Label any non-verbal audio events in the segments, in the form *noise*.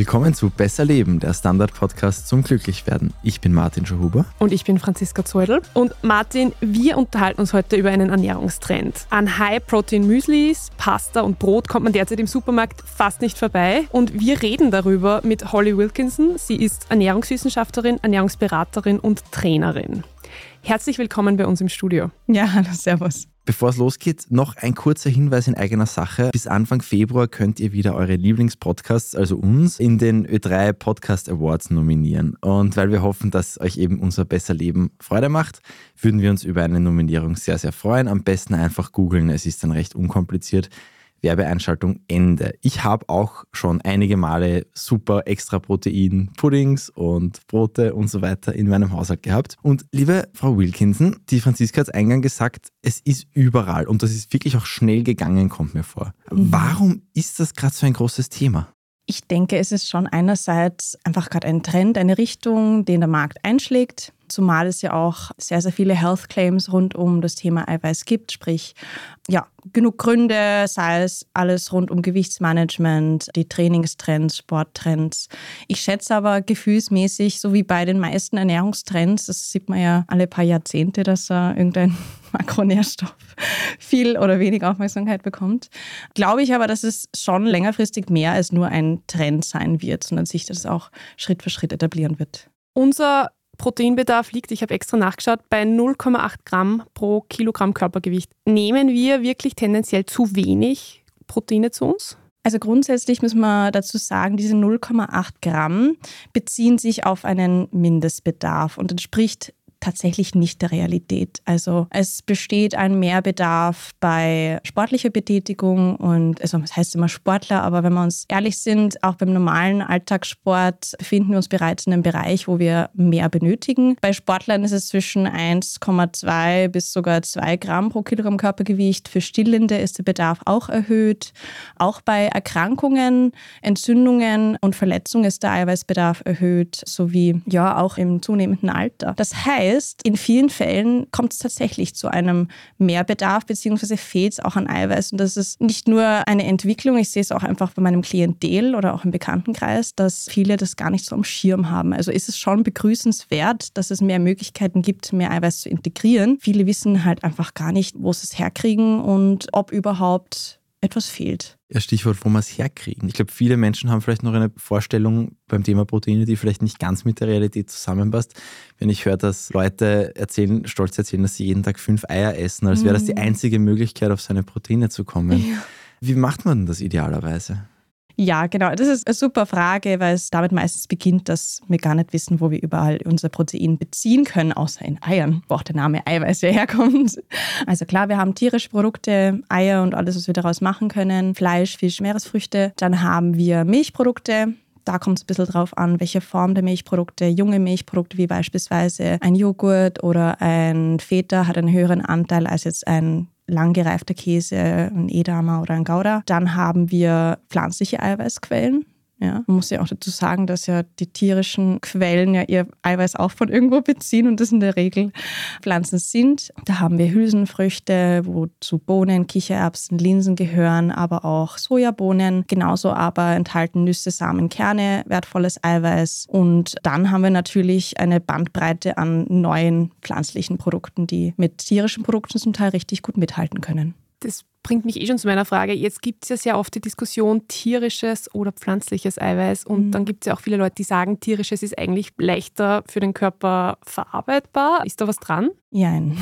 Willkommen zu Besser Leben, der Standard-Podcast zum Glücklichwerden. Ich bin Martin Schuhuber. Und ich bin Franziska Zeudel. Und Martin, wir unterhalten uns heute über einen Ernährungstrend. An High-Protein-Müslis, Pasta und Brot kommt man derzeit im Supermarkt fast nicht vorbei. Und wir reden darüber mit Holly Wilkinson. Sie ist Ernährungswissenschaftlerin, Ernährungsberaterin und Trainerin. Herzlich willkommen bei uns im Studio. Ja, hallo, servus. Bevor es losgeht, noch ein kurzer Hinweis in eigener Sache. Bis Anfang Februar könnt ihr wieder eure Lieblingspodcasts, also uns, in den Ö3 Podcast Awards nominieren. Und weil wir hoffen, dass euch eben unser Besser Leben Freude macht, würden wir uns über eine Nominierung sehr, sehr freuen. Am besten einfach googeln, es ist dann recht unkompliziert. Werbeeinschaltung Ende. Ich habe auch schon einige Male super extra Protein, Puddings und Brote und so weiter in meinem Haushalt gehabt. Und liebe Frau Wilkinson, die Franziska hat eingangs gesagt, es ist überall und das ist wirklich auch schnell gegangen, kommt mir vor. Mhm. Warum ist das gerade so ein großes Thema? Ich denke, es ist schon einerseits einfach gerade ein Trend, eine Richtung, den der Markt einschlägt zumal es ja auch sehr, sehr viele Health Claims rund um das Thema Eiweiß gibt, sprich, ja, genug Gründe, sei es alles rund um Gewichtsmanagement, die Trainingstrends, Sporttrends. Ich schätze aber gefühlsmäßig, so wie bei den meisten Ernährungstrends, das sieht man ja alle paar Jahrzehnte, dass äh, irgendein *laughs* Makronährstoff viel oder wenig Aufmerksamkeit bekommt. Glaube ich aber, dass es schon längerfristig mehr als nur ein Trend sein wird, sondern sich das auch Schritt für Schritt etablieren wird. Unser Proteinbedarf liegt, ich habe extra nachgeschaut, bei 0,8 Gramm pro Kilogramm Körpergewicht. Nehmen wir wirklich tendenziell zu wenig Proteine zu uns? Also grundsätzlich müssen wir dazu sagen, diese 0,8 Gramm beziehen sich auf einen Mindestbedarf und entspricht tatsächlich nicht der Realität. Also es besteht ein Mehrbedarf bei sportlicher Betätigung und also das heißt immer Sportler, aber wenn wir uns ehrlich sind, auch beim normalen Alltagssport befinden wir uns bereits in einem Bereich, wo wir mehr benötigen. Bei Sportlern ist es zwischen 1,2 bis sogar 2 Gramm pro Kilogramm Körpergewicht. Für Stillende ist der Bedarf auch erhöht. Auch bei Erkrankungen, Entzündungen und Verletzungen ist der Eiweißbedarf erhöht, sowie ja auch im zunehmenden Alter. Das heißt, heißt, in vielen Fällen kommt es tatsächlich zu einem Mehrbedarf, beziehungsweise fehlt es auch an Eiweiß. Und das ist nicht nur eine Entwicklung, ich sehe es auch einfach bei meinem Klientel oder auch im Bekanntenkreis, dass viele das gar nicht so am Schirm haben. Also ist es schon begrüßenswert, dass es mehr Möglichkeiten gibt, mehr Eiweiß zu integrieren. Viele wissen halt einfach gar nicht, wo sie es herkriegen und ob überhaupt etwas fehlt. Ja, Stichwort, wo wir es herkriegen. Ich glaube, viele Menschen haben vielleicht noch eine Vorstellung beim Thema Proteine, die vielleicht nicht ganz mit der Realität zusammenpasst. Wenn ich höre, dass Leute erzählen, stolz erzählen, dass sie jeden Tag fünf Eier essen, als wäre das die mhm. einzige Möglichkeit, auf seine Proteine zu kommen. Ja. Wie macht man das idealerweise? Ja, genau. Das ist eine super Frage, weil es damit meistens beginnt, dass wir gar nicht wissen, wo wir überall unser Protein beziehen können, außer in Eiern, wo auch der Name Eiweiß *laughs* herkommt. Also klar, wir haben tierische Produkte, Eier und alles, was wir daraus machen können, Fleisch, Fisch, Meeresfrüchte. Dann haben wir Milchprodukte, da kommt es ein bisschen drauf an, welche Form der Milchprodukte. Junge Milchprodukte wie beispielsweise ein Joghurt oder ein Feta hat einen höheren Anteil als jetzt ein langgereifter Käse, ein Edamer oder ein Gouda. Dann haben wir pflanzliche Eiweißquellen. Ja, man muss ja auch dazu sagen, dass ja die tierischen Quellen ja ihr Eiweiß auch von irgendwo beziehen und das in der Regel Pflanzen sind. Da haben wir Hülsenfrüchte, wozu Bohnen, Kichererbsen, Linsen gehören, aber auch Sojabohnen. Genauso aber enthalten Nüsse, Samen, Kerne, wertvolles Eiweiß. Und dann haben wir natürlich eine Bandbreite an neuen pflanzlichen Produkten, die mit tierischen Produkten zum Teil richtig gut mithalten können. Das bringt mich eh schon zu meiner Frage. Jetzt gibt es ja sehr oft die Diskussion tierisches oder pflanzliches Eiweiß. Und mhm. dann gibt es ja auch viele Leute, die sagen, tierisches ist eigentlich leichter für den Körper verarbeitbar. Ist da was dran? Nein.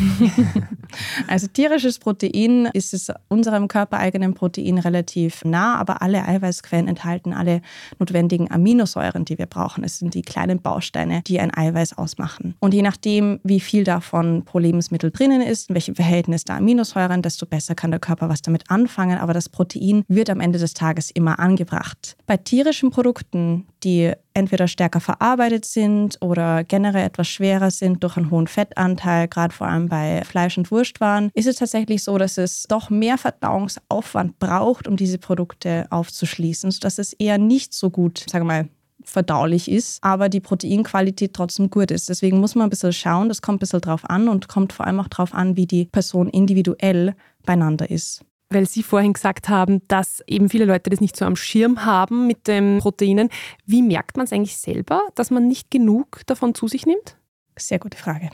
*laughs* also tierisches Protein ist es unserem körpereigenen Protein relativ nah, aber alle Eiweißquellen enthalten alle notwendigen Aminosäuren, die wir brauchen. Es sind die kleinen Bausteine, die ein Eiweiß ausmachen. Und je nachdem, wie viel davon pro Lebensmittel drinnen ist, in welchem Verhältnis der Aminosäuren, desto besser kann der Körper was damit anfangen. Aber das Protein wird am Ende des Tages immer angebracht. Bei tierischen Produkten, die entweder stärker verarbeitet sind oder generell etwas schwerer sind durch einen hohen Fettanteil, gerade vor allem bei Fleisch- und Wurstwaren, ist es tatsächlich so, dass es doch mehr Verdauungsaufwand braucht, um diese Produkte aufzuschließen, sodass es eher nicht so gut, sagen wir mal, verdaulich ist, aber die Proteinqualität trotzdem gut ist. Deswegen muss man ein bisschen schauen, das kommt ein bisschen drauf an und kommt vor allem auch drauf an, wie die Person individuell beieinander ist. weil Sie vorhin gesagt haben, dass eben viele Leute das nicht so am Schirm haben mit den Proteinen. Wie merkt man es eigentlich selber, dass man nicht genug davon zu sich nimmt? Sehr gute Frage.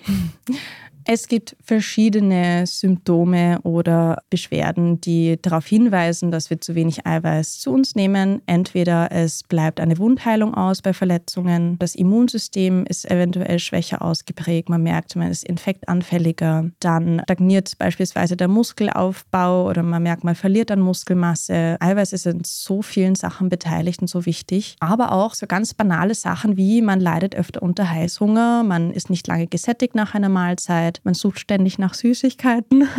*laughs* Es gibt verschiedene Symptome oder Beschwerden, die darauf hinweisen, dass wir zu wenig Eiweiß zu uns nehmen. Entweder es bleibt eine Wundheilung aus bei Verletzungen, das Immunsystem ist eventuell schwächer ausgeprägt, man merkt, man ist infektanfälliger, dann stagniert beispielsweise der Muskelaufbau oder man merkt, man verliert an Muskelmasse. Eiweiß ist in so vielen Sachen beteiligt und so wichtig, aber auch so ganz banale Sachen wie man leidet öfter unter Heißhunger, man ist nicht lange gesättigt nach einer Mahlzeit, Zeit. Man sucht ständig nach Süßigkeiten. *laughs*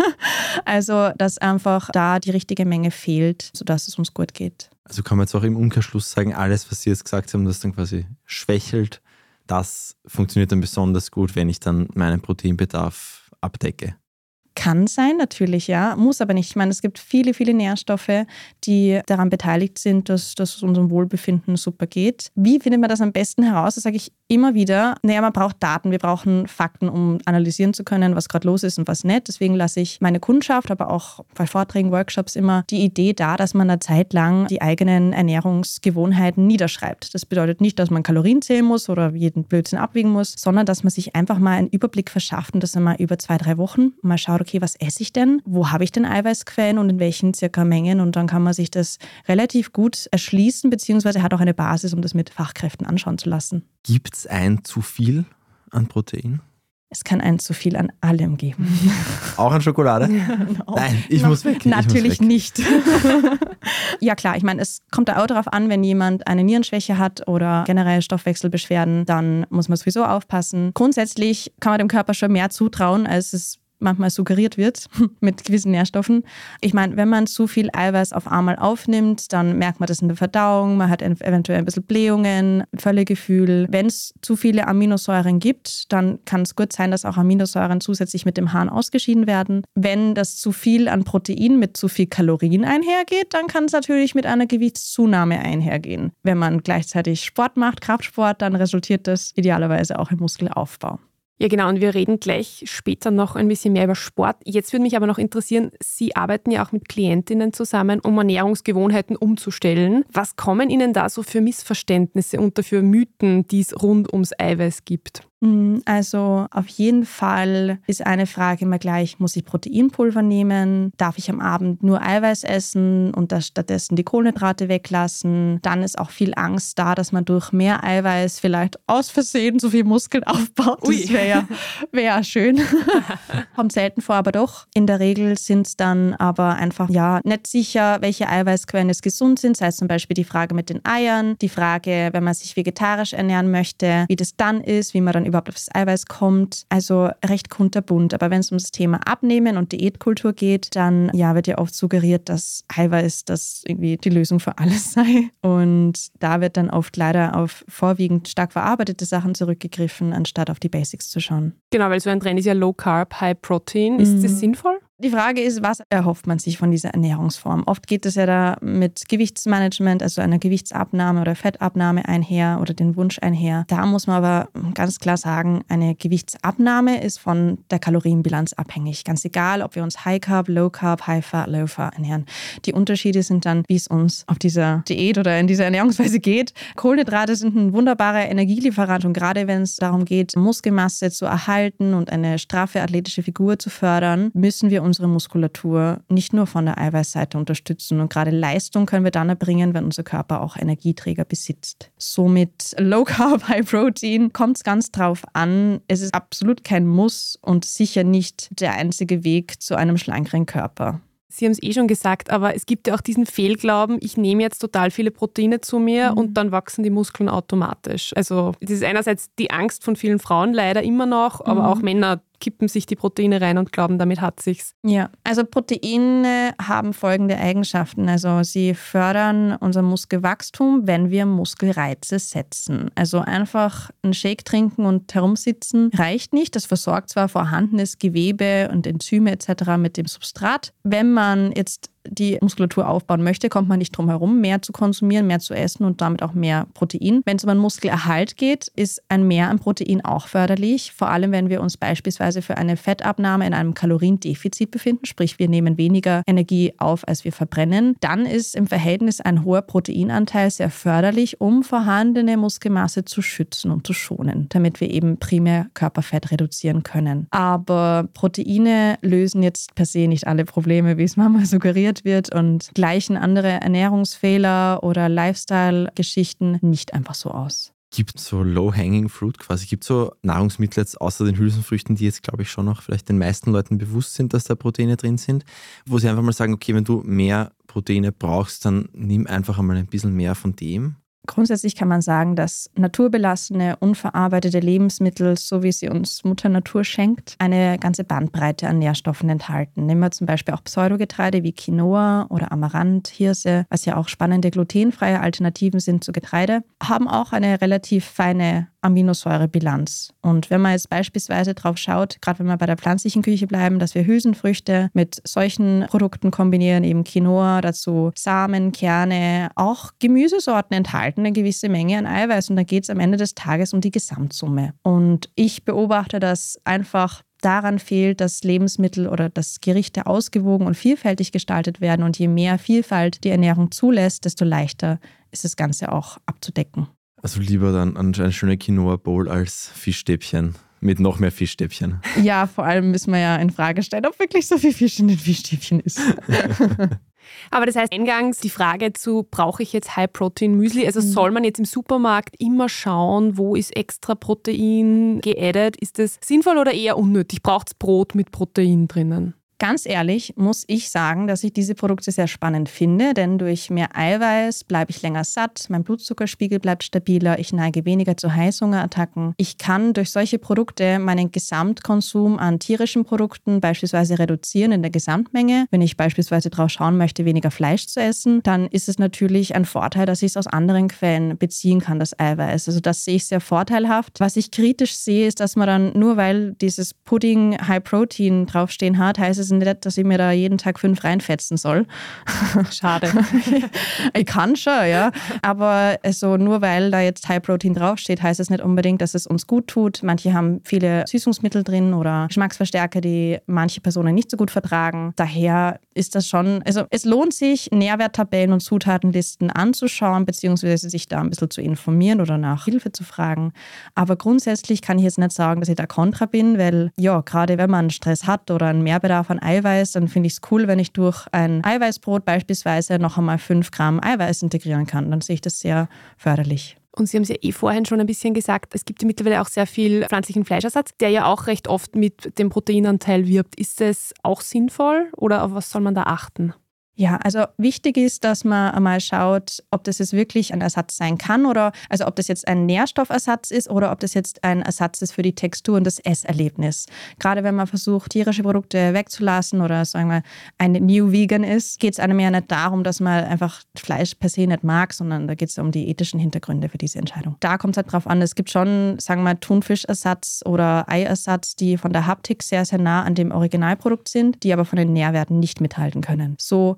Also, dass einfach da die richtige Menge fehlt, sodass es uns gut geht. Also kann man jetzt auch im Umkehrschluss sagen, alles, was Sie jetzt gesagt haben, das dann quasi schwächelt, das funktioniert dann besonders gut, wenn ich dann meinen Proteinbedarf abdecke. Kann sein, natürlich, ja. Muss aber nicht. Ich meine, es gibt viele, viele Nährstoffe, die daran beteiligt sind, dass, dass es unserem Wohlbefinden super geht. Wie findet man das am besten heraus? Das sage ich immer wieder. Naja, man braucht Daten, wir brauchen Fakten, um analysieren zu können, was gerade los ist und was nicht. Deswegen lasse ich meine Kundschaft, aber auch bei Vorträgen, Workshops immer die Idee da, dass man eine Zeit lang die eigenen Ernährungsgewohnheiten niederschreibt. Das bedeutet nicht, dass man Kalorien zählen muss oder jeden Blödsinn abwiegen muss, sondern dass man sich einfach mal einen Überblick verschafft und das einmal über zwei, drei Wochen mal schaut, okay, was esse ich denn? Wo habe ich denn Eiweißquellen und in welchen circa Mengen? Und dann kann man sich das relativ gut erschließen, beziehungsweise hat auch eine Basis, um das mit Fachkräften anschauen zu lassen. Gibt es ein zu viel an Protein? Es kann ein zu viel an allem geben. *laughs* Auch an Schokolade? no. Nein, ich no. muss weg. Natürlich muss weg. nicht. *laughs* ja klar, ich meine, es kommt da auch darauf an, wenn jemand eine Nierenschwäche hat oder generell Stoffwechselbeschwerden, dann muss man sowieso aufpassen. Grundsätzlich kann man dem Körper schon mehr zutrauen, als es manchmal suggeriert wird *laughs* mit gewissen Nährstoffen. Ich meine, wenn man zu viel Eiweiß auf einmal aufnimmt, dann merkt man das in der Verdauung, man hat eventuell ein bisschen Blähungen, Völlegefühl. Wenn es zu viele Aminosäuren gibt, dann kann es gut sein, dass auch Aminosäuren zusätzlich mit dem Harn ausgeschieden werden. Wenn das zu viel an Protein mit zu viel Kalorien einhergeht, dann kann es natürlich mit einer Gewichtszunahme einhergehen. Wenn man gleichzeitig Sport macht, Kraftsport, dann resultiert das idealerweise auch im Muskelaufbau. Ja, genau. Und wir reden gleich später noch ein bisschen mehr über Sport. Jetzt würde mich aber noch interessieren, Sie arbeiten ja auch mit Klientinnen zusammen, um Ernährungsgewohnheiten umzustellen. Was kommen Ihnen da so für Missverständnisse und dafür Mythen, die es rund ums Eiweiß gibt? Mm, also auf jeden Fall ist eine Frage immer gleich, muss ich Proteinpulver nehmen? Darf ich am Abend nur Eiweiß essen und stattdessen die Kohlenhydrate weglassen? Dann ist auch viel Angst da, dass man durch mehr Eiweiß vielleicht aus Versehen so viel Muskeln *laughs* aufbaut. Das wäre ja, wär schön. *laughs* Kommt selten vor, aber doch. In der Regel sind es dann aber einfach ja nicht sicher, welche Eiweißquellen jetzt gesund sind. Sei es zum Beispiel die Frage mit den Eiern, die Frage, wenn man sich vegetarisch ernähren möchte, wie das dann ist, wie man dann überhaupt auf das Eiweiß kommt. Also recht kunterbunt. Aber wenn es um das Thema Abnehmen und Diätkultur geht, dann ja, wird ja oft suggeriert, dass Eiweiß das irgendwie die Lösung für alles *laughs* sei. Und da wird dann oft leider auf vorwiegend stark verarbeitete Sachen zurückgegriffen, anstatt auf die Basics zu schauen. Genau, weil so ein Trend ist ja Low Carb, High Protein. Ist mhm. das sinnvoll? Die Frage ist, was erhofft man sich von dieser Ernährungsform? Oft geht es ja da mit Gewichtsmanagement, also einer Gewichtsabnahme oder Fettabnahme einher oder den Wunsch einher. Da muss man aber ganz klar sagen, eine Gewichtsabnahme ist von der Kalorienbilanz abhängig. Ganz egal, ob wir uns High Carb, Low Carb, High Fat, Low Fat ernähren. Die Unterschiede sind dann, wie es uns auf dieser Diät oder in dieser Ernährungsweise geht. Kohlenhydrate sind ein wunderbarer Energielieferant und gerade wenn es darum geht, Muskelmasse zu erhalten und eine straffe athletische Figur zu fördern, müssen wir unsere Muskulatur nicht nur von der Eiweißseite unterstützen. Und gerade Leistung können wir dann erbringen, wenn unser Körper auch Energieträger besitzt. Somit Low Carb, *laughs* High Protein kommt es ganz drauf an. Es ist absolut kein Muss und sicher nicht der einzige Weg zu einem schlankeren Körper. Sie haben es eh schon gesagt, aber es gibt ja auch diesen Fehlglauben, ich nehme jetzt total viele Proteine zu mir mhm. und dann wachsen die Muskeln automatisch. Also das ist einerseits die Angst von vielen Frauen leider immer noch, aber mhm. auch Männer kippen sich die Proteine rein und glauben, damit hat sich's. Ja, also Proteine haben folgende Eigenschaften. Also sie fördern unser Muskelwachstum, wenn wir Muskelreize setzen. Also einfach einen Shake trinken und herumsitzen reicht nicht. Das versorgt zwar vorhandenes Gewebe und Enzyme etc. mit dem Substrat. Wenn man jetzt die Muskulatur aufbauen möchte, kommt man nicht drum herum, mehr zu konsumieren, mehr zu essen und damit auch mehr Protein. Wenn es um einen Muskelerhalt geht, ist ein Mehr an Protein auch förderlich, vor allem wenn wir uns beispielsweise für eine Fettabnahme in einem Kaloriendefizit befinden, sprich wir nehmen weniger Energie auf, als wir verbrennen, dann ist im Verhältnis ein hoher Proteinanteil sehr förderlich, um vorhandene Muskelmasse zu schützen und zu schonen, damit wir eben primär Körperfett reduzieren können. Aber Proteine lösen jetzt per se nicht alle Probleme, wie es *laughs* manchmal suggeriert wird und gleichen andere Ernährungsfehler oder Lifestyle-Geschichten nicht einfach so aus. Gibt so Low-Hanging Fruit quasi? Gibt so Nahrungsmittel jetzt außer den Hülsenfrüchten, die jetzt, glaube ich, schon noch vielleicht den meisten Leuten bewusst sind, dass da Proteine drin sind, wo sie einfach mal sagen, okay, wenn du mehr Proteine brauchst, dann nimm einfach einmal ein bisschen mehr von dem? Grundsätzlich kann man sagen, dass naturbelassene, unverarbeitete Lebensmittel, so wie sie uns Mutter Natur schenkt, eine ganze Bandbreite an Nährstoffen enthalten. Nehmen wir zum Beispiel auch Pseudogetreide wie Quinoa oder Amaranth, Hirse, was ja auch spannende glutenfreie Alternativen sind zu Getreide, haben auch eine relativ feine Aminosäurebilanz. Und wenn man jetzt beispielsweise drauf schaut, gerade wenn wir bei der pflanzlichen Küche bleiben, dass wir Hülsenfrüchte mit solchen Produkten kombinieren, eben Quinoa, dazu Samen, Kerne, auch Gemüsesorten enthalten eine gewisse Menge an Eiweiß. Und da geht es am Ende des Tages um die Gesamtsumme. Und ich beobachte, dass einfach daran fehlt, dass Lebensmittel oder dass Gerichte ausgewogen und vielfältig gestaltet werden. Und je mehr Vielfalt die Ernährung zulässt, desto leichter ist das Ganze auch abzudecken. Also lieber dann eine schöne Quinoa-Bowl als Fischstäbchen mit noch mehr Fischstäbchen. *laughs* Ja, vor allem müssen wir ja in Frage stellen, ob wirklich so viel Fisch in den Fischstäbchen ist. *laughs* Aber das heißt, eingangs die Frage zu, brauche ich jetzt High-Protein-Müsli? Also mhm. soll man jetzt im Supermarkt immer schauen, wo ist extra Protein geaddet? Ist das sinnvoll oder eher unnötig? Braucht es Brot mit Protein drinnen? Ganz ehrlich muss ich sagen, dass ich diese Produkte sehr spannend finde, denn durch mehr Eiweiß bleibe ich länger satt, mein Blutzuckerspiegel bleibt stabiler, ich neige weniger zu Heißhungerattacken. Ich kann durch solche Produkte meinen Gesamtkonsum an tierischen Produkten beispielsweise reduzieren in der Gesamtmenge. Wenn ich beispielsweise darauf schauen möchte, weniger Fleisch zu essen, dann ist es natürlich ein Vorteil, dass ich es aus anderen Quellen beziehen kann, das Eiweiß. Also das sehe ich sehr vorteilhaft. Was ich kritisch sehe, ist, dass man dann nur weil dieses Pudding High Protein draufstehen hat, heißt es es nicht, dass ich mir da jeden Tag fünf reinfetzen soll. *laughs* Schade. *laughs* ich kann schon, ja. Aber also nur weil da jetzt High Protein draufsteht, heißt es nicht unbedingt, dass es uns gut tut. Manche haben viele Süßungsmittel drin oder Geschmacksverstärker, die manche Personen nicht so gut vertragen. Daher ist das schon, also es lohnt sich, Nährwerttabellen und Zutatenlisten anzuschauen, beziehungsweise sich da ein bisschen zu informieren oder nach Hilfe zu fragen. Aber grundsätzlich kann ich jetzt nicht sagen, dass ich da kontra bin, weil ja, gerade wenn man Stress hat oder einen Mehrbedarf an Eiweiß, dann finde ich es cool, wenn ich durch ein Eiweißbrot beispielsweise noch einmal 5 Gramm Eiweiß integrieren kann. Dann sehe ich das sehr förderlich. Und Sie haben es ja eh vorhin schon ein bisschen gesagt, es gibt ja mittlerweile auch sehr viel pflanzlichen Fleischersatz, der ja auch recht oft mit dem Proteinanteil wirbt. Ist das auch sinnvoll oder auf was soll man da achten? Ja, also wichtig ist, dass man einmal schaut, ob das jetzt wirklich ein Ersatz sein kann oder also ob das jetzt ein Nährstoffersatz ist oder ob das jetzt ein Ersatz ist für die Textur und das Esserlebnis. Gerade wenn man versucht, tierische Produkte wegzulassen oder sagen wir ein New Vegan ist, geht es einem ja nicht darum, dass man einfach Fleisch per se nicht mag, sondern da geht es um die ethischen Hintergründe für diese Entscheidung. Da kommt es halt drauf an, es gibt schon, sagen wir Thunfischersatz oder Eiersatz, die von der Haptik sehr, sehr nah an dem Originalprodukt sind, die aber von den Nährwerten nicht mithalten können. So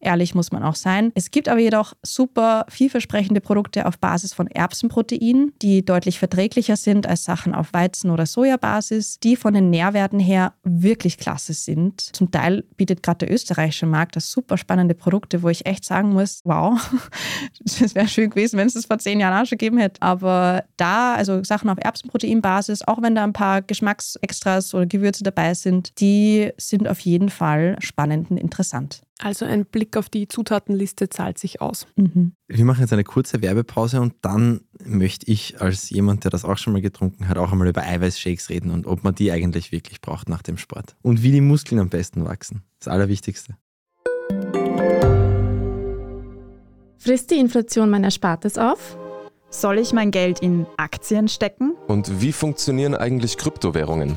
Ehrlich muss man auch sein. Es gibt aber jedoch super vielversprechende Produkte auf Basis von Erbsenprotein, die deutlich verträglicher sind als Sachen auf Weizen- oder Sojabasis, die von den Nährwerten her wirklich klasse sind. Zum Teil bietet gerade der österreichische Markt das super spannende Produkte, wo ich echt sagen muss, wow, *laughs* das wäre schön gewesen, wenn es das vor zehn Jahren auch schon gegeben hätte. Aber da, also Sachen auf Erbsenproteinbasis, auch wenn da ein paar Geschmacksextras oder Gewürze dabei sind, die sind auf jeden Fall spannend und interessant. Also ein Blick auf die Zutatenliste zahlt sich aus. Mhm. Wir machen jetzt eine kurze Werbepause und dann möchte ich als jemand, der das auch schon mal getrunken hat, auch einmal über Eiweißshakes reden und ob man die eigentlich wirklich braucht nach dem Sport. Und wie die Muskeln am besten wachsen. Das Allerwichtigste. Frisst die Inflation mein Erspartes auf? Soll ich mein Geld in Aktien stecken? Und wie funktionieren eigentlich Kryptowährungen?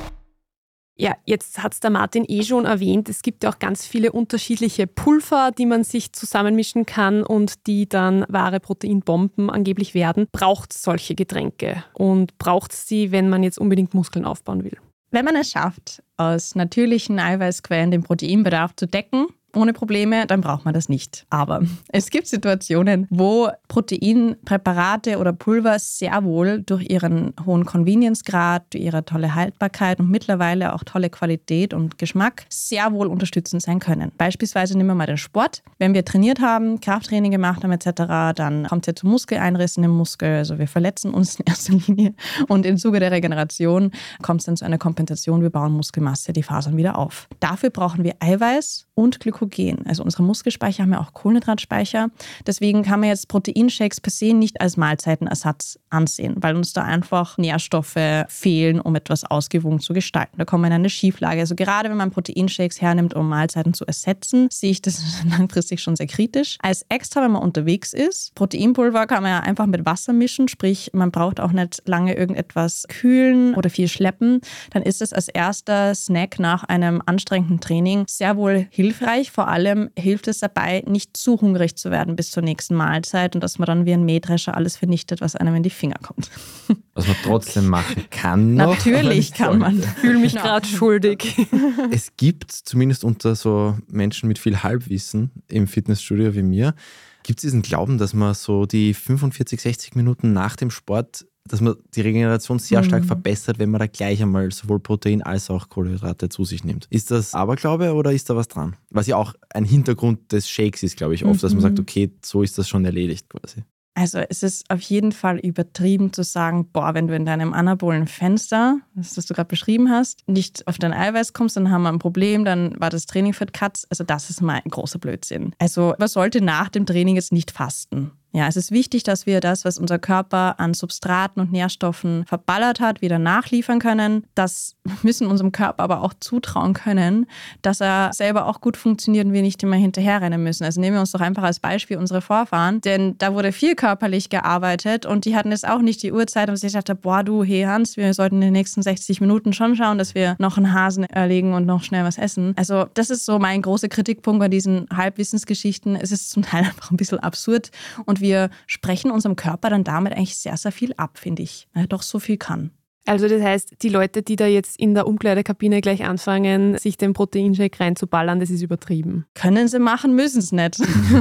Ja, jetzt hat es der Martin eh schon erwähnt, es gibt ja auch ganz viele unterschiedliche Pulver, die man sich zusammenmischen kann und die dann wahre Proteinbomben angeblich werden. Braucht es solche Getränke und braucht es sie, wenn man jetzt unbedingt Muskeln aufbauen will? Wenn man es schafft, aus natürlichen Eiweißquellen den Proteinbedarf zu decken, ohne Probleme, dann braucht man das nicht. Aber *laughs* es gibt Situationen, wo Proteinpräparate oder Pulver sehr wohl durch ihren hohen Convenience-Grad, durch ihre tolle Haltbarkeit und mittlerweile auch tolle Qualität und Geschmack sehr wohl unterstützend sein können. Beispielsweise nehmen wir mal den Sport. Wenn wir trainiert haben, Krafttraining gemacht haben etc., dann kommt es ja zu Muskeleinrissen im Muskel. Also wir verletzen uns in erster Linie. Und im Zuge der Regeneration kommt es dann zu einer Kompensation. Wir bauen Muskelmasse, die Fasern wieder auf. Dafür brauchen wir Eiweiß und Glykogen. Also unsere Muskelspeicher haben ja auch Kohlenhydratspeicher. Deswegen kann man jetzt Proteinshakes per se nicht als Mahlzeitenersatz ansehen, weil uns da einfach Nährstoffe fehlen, um etwas ausgewogen zu gestalten. Da kommen wir in eine Schieflage. Also gerade wenn man Proteinshakes hernimmt, um Mahlzeiten zu ersetzen, sehe ich das *laughs* langfristig schon sehr kritisch. Als extra, wenn man unterwegs ist, Proteinpulver kann man ja einfach mit Wasser mischen, sprich man braucht auch nicht lange irgendetwas kühlen oder viel schleppen. Dann ist es als erster Snack nach einem anstrengenden Training sehr wohl hilfreich Vor allem hilft es dabei, nicht zu hungrig zu werden bis zur nächsten Mahlzeit und dass man dann wie ein Mähdrescher alles vernichtet, was einem in die Finger kommt. *laughs* Was man trotzdem machen kann. Noch, Natürlich kann man. Ich fühle mich genau. gerade schuldig. *laughs* Es gibt zumindest unter so Menschen mit viel Halbwissen im Fitnessstudio wie mir, gibt es diesen Glauben, dass man so die 45, 60 Minuten nach dem Sport dass man die Regeneration sehr stark mhm. verbessert, wenn man da gleich einmal sowohl Protein als auch Kohlenhydrate zu sich nimmt. Ist das Aberglaube oder ist da was dran? Was ja auch ein Hintergrund des Shakes ist, glaube ich, oft, mhm. dass man sagt, mhm. okay, so ist das schon erledigt quasi. Also es ist auf jeden Fall übertrieben zu sagen, boah, wenn du in deinem anabolen Fenster, das, das du gerade beschrieben hast, nicht auf dein Eiweiß kommst, dann haben wir ein Problem, dann war das Training für Katz. Also das ist mal ein großer Blödsinn. Also man sollte nach dem Training jetzt nicht fasten. Ja, es ist wichtig, dass wir das, was unser Körper an Substraten und Nährstoffen verballert hat, wieder nachliefern können. Das *laughs* müssen unserem Körper aber auch zutrauen können, dass er selber auch gut funktioniert und wir nicht immer hinterherrennen müssen. Also nehmen wir uns doch einfach als Beispiel unsere Vorfahren, denn da wurde viel körperlich gearbeitet und die hatten jetzt auch nicht die Uhrzeit und sich dachte, boah, du, hey Hans, wir sollten in den nächsten 60 Minuten schon schauen, dass wir noch einen Hasen erlegen und noch schnell was essen. Also das ist so mein großer Kritikpunkt bei diesen Halbwissensgeschichten. Es ist zum Teil *laughs* einfach ein bisschen absurd und wir sprechen unserem Körper dann damit eigentlich sehr, sehr viel ab, finde ich, weil er doch so viel kann. Also das heißt, die Leute, die da jetzt in der Umkleidekabine gleich anfangen, sich den Proteinshake reinzuballern, das ist übertrieben. Können sie machen, müssen es nicht.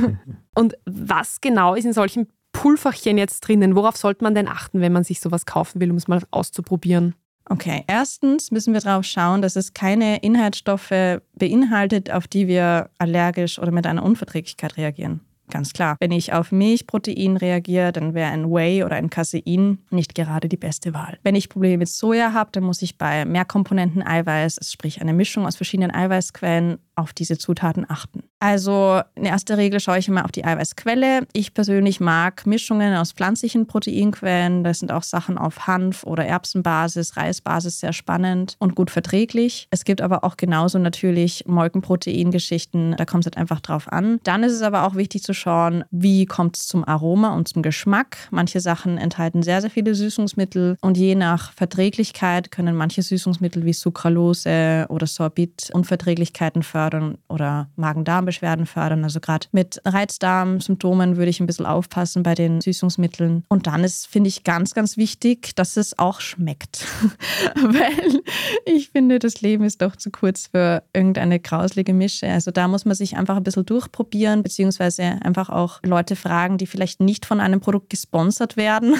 *laughs* Und was genau ist in solchen Pulverchen jetzt drinnen? Worauf sollte man denn achten, wenn man sich sowas kaufen will, um es mal auszuprobieren? Okay, erstens müssen wir darauf schauen, dass es keine Inhaltsstoffe beinhaltet, auf die wir allergisch oder mit einer Unverträglichkeit reagieren. Ganz klar. Wenn ich auf Milchprotein reagiere, dann wäre ein Whey oder ein Casein nicht gerade die beste Wahl. Wenn ich Probleme mit Soja habe, dann muss ich bei Mehrkomponenten Eiweiß, sprich eine Mischung aus verschiedenen Eiweißquellen, auf diese Zutaten achten. Also in erster Regel schaue ich immer auf die Eiweißquelle. Ich persönlich mag Mischungen aus pflanzlichen Proteinquellen. Das sind auch Sachen auf Hanf- oder Erbsenbasis, Reisbasis sehr spannend und gut verträglich. Es gibt aber auch genauso natürlich Molkenproteingeschichten. Da kommt es halt einfach drauf an. Dann ist es aber auch wichtig zu schauen, wie kommt es zum Aroma und zum Geschmack. Manche Sachen enthalten sehr, sehr viele Süßungsmittel und je nach Verträglichkeit können manche Süßungsmittel wie Sucralose oder Sorbit Unverträglichkeiten fördern oder Magen-Darm-Beschwerden fördern. Also gerade mit Reizdarm-Symptomen würde ich ein bisschen aufpassen bei den Süßungsmitteln. Und dann ist, finde ich, ganz, ganz wichtig, dass es auch schmeckt. *laughs* Weil ich finde, das Leben ist doch zu kurz für irgendeine grauslige Mische. Also da muss man sich einfach ein bisschen durchprobieren, beziehungsweise einfach auch Leute fragen, die vielleicht nicht von einem Produkt gesponsert werden.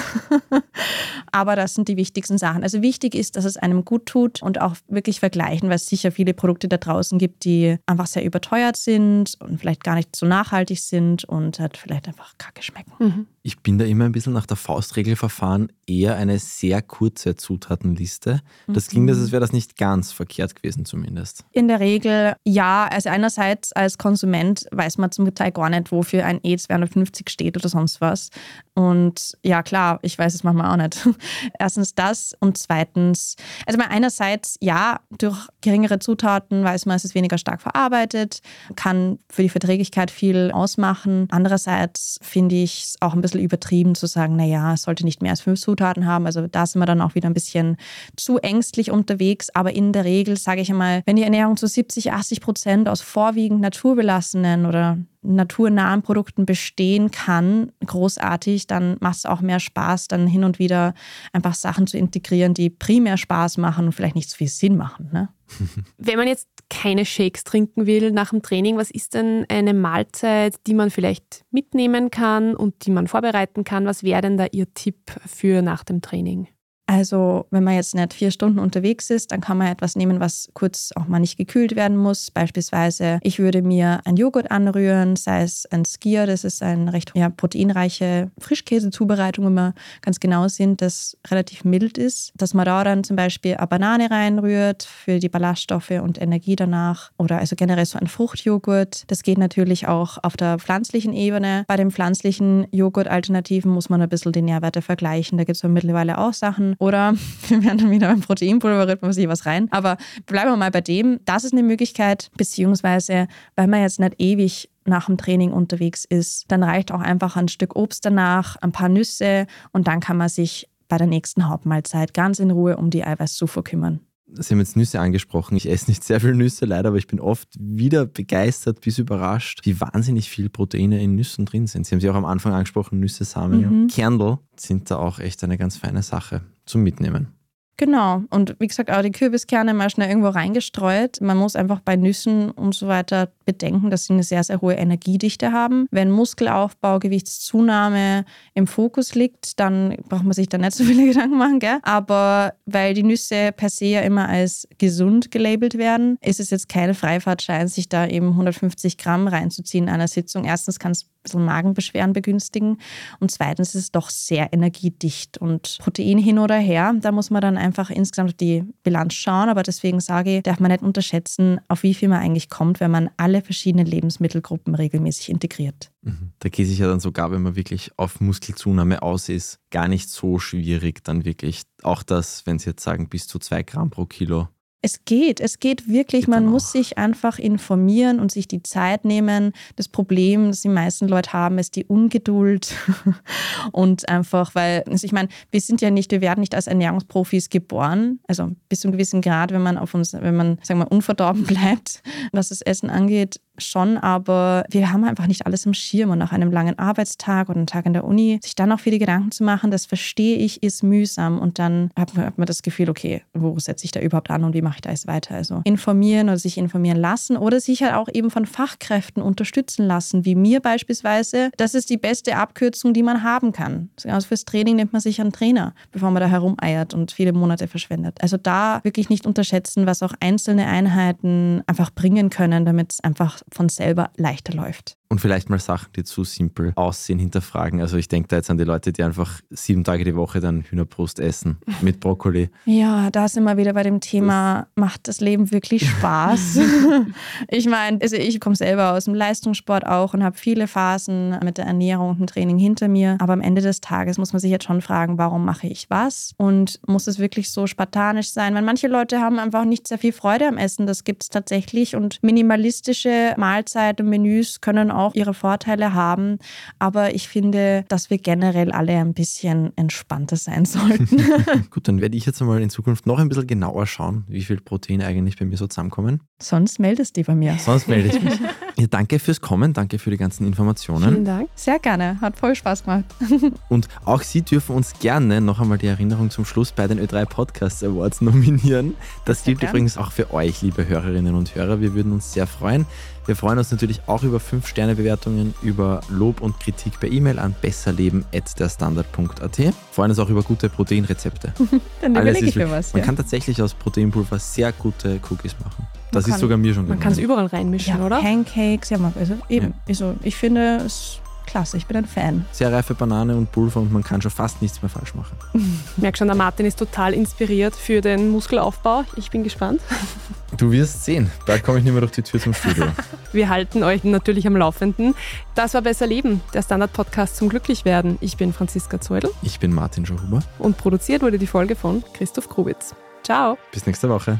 *laughs* Aber das sind die wichtigsten Sachen. Also wichtig ist, dass es einem gut tut und auch wirklich vergleichen, weil es sicher viele Produkte da draußen gibt, die einfach sehr überteuert sind und vielleicht gar nicht so nachhaltig sind und halt vielleicht einfach kacke schmecken. Mhm. Ich bin da immer ein bisschen nach der Faustregel verfahren, eher eine sehr kurze Zutatenliste. Das klingt, als wäre das nicht ganz verkehrt gewesen zumindest. In der Regel ja. Also einerseits als Konsument weiß man zum Teil gar nicht, wofür ein E250 steht oder sonst was. Und ja, klar, ich weiß es manchmal auch nicht. *laughs* Erstens das und zweitens, also mal einerseits, ja, durch geringere Zutaten weiß man, es ist weniger stark verarbeitet, kann für die Verträglichkeit viel ausmachen. Andererseits finde ich es auch ein bisschen übertrieben zu sagen, naja, es sollte nicht mehr als fünf Zutaten haben. Also da sind wir dann auch wieder ein bisschen zu ängstlich unterwegs. Aber in der Regel sage ich einmal, wenn die Ernährung zu 70, 80 Prozent aus vorwiegend naturbelassenen oder naturnahen Produkten bestehen kann, großartig, dann macht es auch mehr Spaß, dann hin und wieder einfach Sachen zu integrieren, die primär Spaß machen und vielleicht nicht so viel Sinn machen. Ne? *laughs* Wenn man jetzt keine Shakes trinken will nach dem Training, was ist denn eine Mahlzeit, die man vielleicht mitnehmen kann und die man vorbereiten kann? Was wäre denn da Ihr Tipp für nach dem Training? Also wenn man jetzt nicht vier Stunden unterwegs ist, dann kann man etwas nehmen, was kurz auch mal nicht gekühlt werden muss. Beispielsweise, ich würde mir ein Joghurt anrühren, sei es ein Skier, das ist eine recht ja, proteinreiche Frischkäsezubereitung, wenn wir ganz genau sind, das relativ mild ist. Dass man da dann zum Beispiel eine Banane reinrührt für die Ballaststoffe und Energie danach. Oder also generell so ein Fruchtjoghurt. Das geht natürlich auch auf der pflanzlichen Ebene. Bei den pflanzlichen Joghurt-Alternativen muss man ein bisschen die Nährwerte vergleichen. Da gibt es mittlerweile auch Sachen oder *laughs* wir werden dann wieder beim Proteinpulver, rührt man sich was rein. Aber bleiben wir mal bei dem. Das ist eine Möglichkeit, beziehungsweise, weil man jetzt nicht ewig nach dem Training unterwegs ist, dann reicht auch einfach ein Stück Obst danach, ein paar Nüsse und dann kann man sich bei der nächsten Hauptmahlzeit ganz in Ruhe um die Eiweißzufuhr kümmern. Sie haben jetzt Nüsse angesprochen. Ich esse nicht sehr viel Nüsse leider, aber ich bin oft wieder begeistert bis überrascht, wie wahnsinnig viel Proteine in Nüssen drin sind. Sie haben sie auch am Anfang angesprochen, Nüsse, Samen, mhm. Kernel sind da auch echt eine ganz feine Sache zum Mitnehmen. Genau. Und wie gesagt, auch die Kürbiskerne mal schnell irgendwo reingestreut. Man muss einfach bei Nüssen und so weiter bedenken, dass sie eine sehr, sehr hohe Energiedichte haben. Wenn Muskelaufbau, Gewichtszunahme im Fokus liegt, dann braucht man sich da nicht so viele *laughs* Gedanken machen, gell? Aber weil die Nüsse per se ja immer als gesund gelabelt werden, ist es jetzt kein Freifahrtschein, sich da eben 150 Gramm reinzuziehen in einer Sitzung. Erstens kann es bisschen Magenbeschwerden begünstigen. Und zweitens ist es doch sehr energiedicht. Und Protein hin oder her, da muss man dann einfach insgesamt auf die Bilanz schauen. Aber deswegen sage ich, darf man nicht unterschätzen, auf wie viel man eigentlich kommt, wenn man alle verschiedenen Lebensmittelgruppen regelmäßig integriert. Mhm. Da geht sich ja dann sogar, wenn man wirklich auf Muskelzunahme aus ist, gar nicht so schwierig, dann wirklich auch das, wenn Sie jetzt sagen, bis zu zwei Gramm pro Kilo es geht, es geht wirklich. Man muss sich einfach informieren und sich die Zeit nehmen. Das Problem, das die meisten Leute haben, ist die Ungeduld. *laughs* und einfach, weil, also ich meine, wir sind ja nicht, wir werden nicht als Ernährungsprofis geboren. Also bis zu einem gewissen Grad, wenn man auf uns, wenn man, sagen wir, unverdorben *laughs* bleibt, was das Essen angeht, schon, aber wir haben einfach nicht alles im Schirm und nach einem langen Arbeitstag oder einem Tag in der Uni, sich dann auch viele Gedanken zu machen, das verstehe ich, ist mühsam und dann hat man, hat man das Gefühl, okay, wo setze ich da überhaupt an und wie mache ich da jetzt weiter? Also informieren oder sich informieren lassen oder sich halt auch eben von Fachkräften unterstützen lassen, wie mir beispielsweise. Das ist die beste Abkürzung, die man haben kann. Also fürs Training nimmt man sich einen Trainer, bevor man da herumeiert und viele Monate verschwendet. Also da wirklich nicht unterschätzen, was auch einzelne Einheiten einfach bringen können, damit es einfach von selber leichter läuft und vielleicht mal Sachen, die zu simpel aussehen, hinterfragen. Also ich denke da jetzt an die Leute, die einfach sieben Tage die Woche dann Hühnerbrust essen *laughs* mit Brokkoli. Ja, da sind wir wieder bei dem Thema, macht das Leben wirklich *laughs* Spaß? *laughs* ich meine, also ich komme selber aus dem Leistungssport auch und habe viele Phasen mit der Ernährung und dem Training hinter mir. Aber am Ende des Tages muss man sich jetzt schon fragen, warum mache ich was? Und muss es wirklich so spartanisch sein? Weil manche Leute haben einfach nicht sehr viel Freude am Essen. Das gibt es tatsächlich. Und minimalistische Mahlzeiten, Menüs können auch auch ihre Vorteile haben. Aber ich finde, dass wir generell alle ein bisschen entspannter sein sollten. *laughs* *laughs* Gut, dann werde ich jetzt mal in Zukunft noch ein bisschen genauer schauen, wie viel Protein eigentlich bei mir so zusammenkommen. Sonst meldest du dich bei mir. Sonst melde ich mich. *laughs* ja, danke fürs Kommen, danke für die ganzen Informationen. Vielen Dank. Sehr gerne, hat voll Spaß gemacht. Und auch Sie dürfen uns gerne noch einmal die Erinnerung zum Schluss bei den Ö3 Podcast Awards nominieren. Das gilt übrigens auch für euch, liebe Hörerinnen und Hörer. Wir würden uns sehr freuen. Wir freuen uns natürlich auch über 5-Sterne-Bewertungen, über Lob und Kritik per E-Mail an besserleben.derstandard.at. Wir freuen uns auch über gute Proteinrezepte. *laughs* Dann überlege ich mir was. Man ja. kann tatsächlich aus Proteinpulver sehr gute Cookies machen. Das man ist sogar mir schon Man kann es überall reinmischen, ja, oder? Pancakes, ja, also eben. Ja. Also ich finde es klasse, ich bin ein Fan. Sehr reife Banane und Pulver und man kann schon fast nichts mehr falsch machen. Ich merke schon, der Martin ist total inspiriert für den Muskelaufbau. Ich bin gespannt. Du wirst sehen. Bald komme ich nicht mehr durch die Tür zum Studio. *laughs* Wir halten euch natürlich am Laufenden. Das war Besser Leben, der Standard-Podcast zum Glücklichwerden. Ich bin Franziska Zeudel Ich bin Martin Schauhuber. und produziert wurde die Folge von Christoph Grubitz. Ciao! Bis nächste Woche.